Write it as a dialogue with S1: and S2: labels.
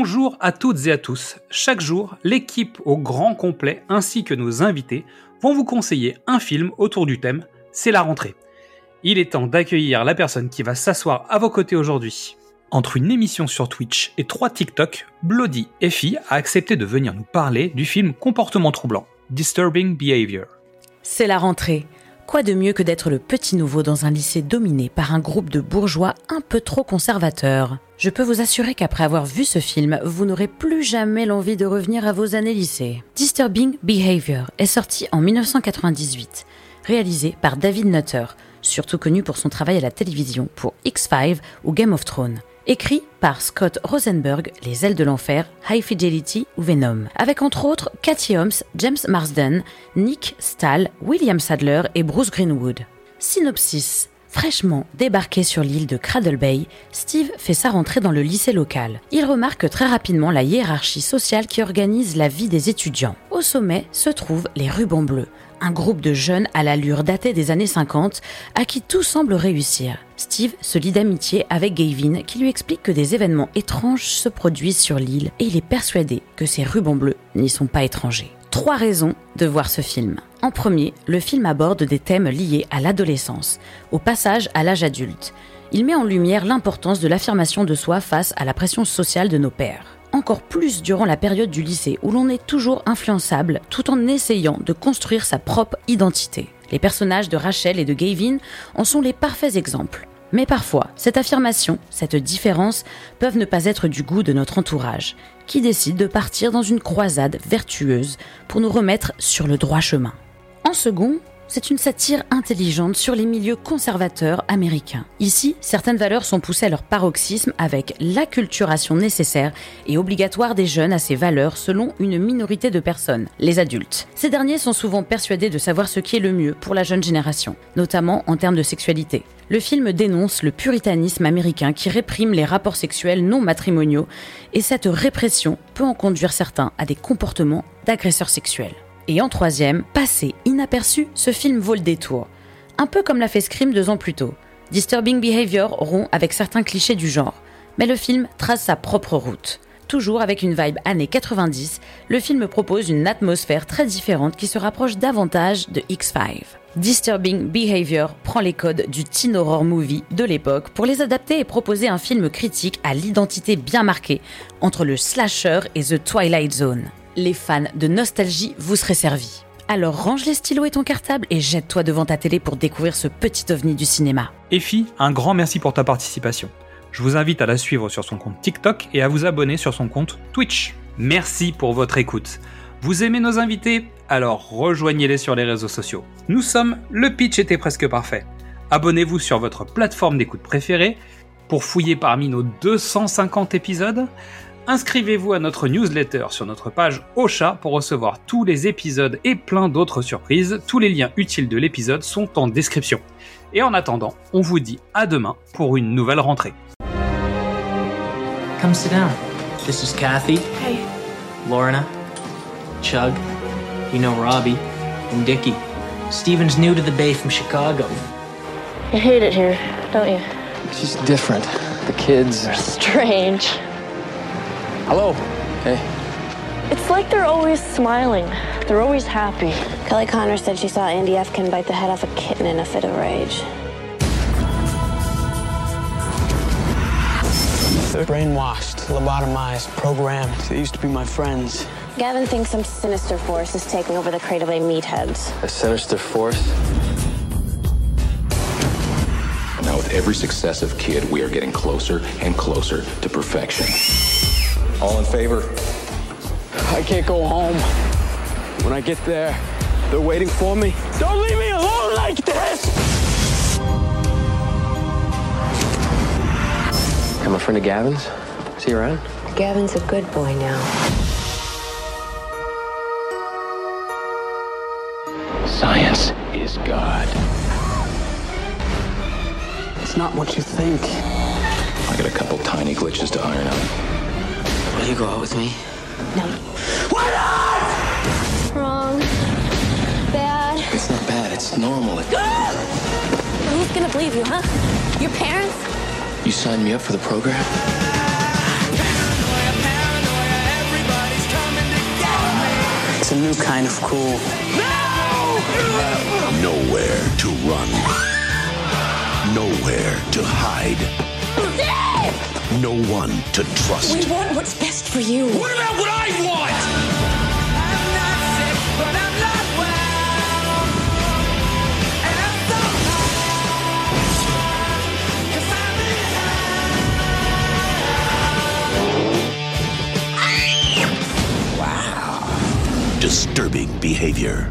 S1: Bonjour à toutes et à tous. Chaque jour, l'équipe au grand complet ainsi que nos invités vont vous conseiller un film autour du thème C'est la rentrée. Il est temps d'accueillir la personne qui va s'asseoir à vos côtés aujourd'hui. Entre une émission sur Twitch et trois TikTok, Bloody Effie a accepté de venir nous parler du film Comportement troublant, Disturbing Behavior.
S2: C'est la rentrée. Quoi de mieux que d'être le petit nouveau dans un lycée dominé par un groupe de bourgeois un peu trop conservateurs? Je peux vous assurer qu'après avoir vu ce film, vous n'aurez plus jamais l'envie de revenir à vos années lycée. Disturbing Behavior est sorti en 1998, réalisé par David Nutter, surtout connu pour son travail à la télévision pour X-Files ou Game of Thrones écrit par Scott Rosenberg, Les ailes de l'enfer, High Fidelity ou Venom, avec entre autres Cathy Holmes, James Marsden, Nick Stahl, William Sadler et Bruce Greenwood. Synopsis. Fraîchement débarqué sur l'île de Cradle Bay, Steve fait sa rentrée dans le lycée local. Il remarque très rapidement la hiérarchie sociale qui organise la vie des étudiants. Au sommet se trouvent les rubans bleus, un groupe de jeunes à l'allure datée des années 50 à qui tout semble réussir. Steve se lie d'amitié avec Gavin qui lui explique que des événements étranges se produisent sur l'île et il est persuadé que ces rubans bleus n'y sont pas étrangers. Trois raisons de voir ce film. En premier, le film aborde des thèmes liés à l'adolescence, au passage à l'âge adulte. Il met en lumière l'importance de l'affirmation de soi face à la pression sociale de nos pères encore plus durant la période du lycée où l'on est toujours influençable tout en essayant de construire sa propre identité. Les personnages de Rachel et de Gavin en sont les parfaits exemples. Mais parfois, cette affirmation, cette différence peuvent ne pas être du goût de notre entourage, qui décide de partir dans une croisade vertueuse pour nous remettre sur le droit chemin. En second, c'est une satire intelligente sur les milieux conservateurs américains. Ici, certaines valeurs sont poussées à leur paroxysme avec l'acculturation nécessaire et obligatoire des jeunes à ces valeurs selon une minorité de personnes, les adultes. Ces derniers sont souvent persuadés de savoir ce qui est le mieux pour la jeune génération, notamment en termes de sexualité. Le film dénonce le puritanisme américain qui réprime les rapports sexuels non matrimoniaux et cette répression peut en conduire certains à des comportements d'agresseurs sexuels. Et en troisième, passé inaperçu, ce film vaut le détour. Un peu comme l'a fait Scream deux ans plus tôt. Disturbing Behavior rompt avec certains clichés du genre, mais le film trace sa propre route. Toujours avec une vibe années 90, le film propose une atmosphère très différente qui se rapproche davantage de X5. Disturbing Behavior prend les codes du teen horror movie de l'époque pour les adapter et proposer un film critique à l'identité bien marquée entre le slasher et The Twilight Zone les fans de nostalgie vous seraient servis. Alors range les stylos et ton cartable et jette-toi devant ta télé pour découvrir ce petit ovni du cinéma.
S1: Effie, un grand merci pour ta participation. Je vous invite à la suivre sur son compte TikTok et à vous abonner sur son compte Twitch. Merci pour votre écoute. Vous aimez nos invités? Alors rejoignez-les sur les réseaux sociaux. Nous sommes Le Pitch était presque parfait. Abonnez-vous sur votre plateforme d'écoute préférée pour fouiller parmi nos 250 épisodes. Inscrivez-vous à notre newsletter sur notre page Ocha pour recevoir tous les épisodes et plein d'autres surprises. Tous les liens utiles de l'épisode sont en description. Et en attendant, on vous dit à demain pour une nouvelle rentrée.
S3: Come sit down. This is Kathy.
S4: Hey.
S3: Lorna. Chug. You know Robbie. And Dickie. Steven's new to the Bay from Chicago.
S4: You hate it here, don't you?
S5: She's different. The kids are
S4: Strange.
S5: Hello. Hey.
S4: It's like they're always smiling. They're always happy.
S6: Kelly Connor said she saw Andy Efkin bite the head off a kitten in a fit of rage.
S5: They're brainwashed, lobotomized, programmed. They used to be my friends.
S6: Gavin thinks some sinister force is taking over the Cradle Bay meatheads.
S5: A sinister force?
S7: Now, with every successive kid, we are getting closer and closer to perfection. All in favor?
S5: I can't go home. When I get there, they're waiting for me. Don't leave me alone like this! I'm a friend of Gavin's. Is he around?
S6: Gavin's a good boy now.
S7: Science is God.
S5: It's not what you think.
S7: I got a couple tiny glitches to iron out.
S5: Will you go out with me? No. Why not?
S6: Wrong. Bad.
S7: It's not bad, it's normal.
S6: Who's gonna believe you, huh? Your parents?
S7: You signed me up for the program?
S5: It's a new kind of cool.
S8: Nowhere to run. Nowhere to hide. No one to trust.
S6: We want what's best for you.
S8: What about what I want? Wow. Disturbing behavior.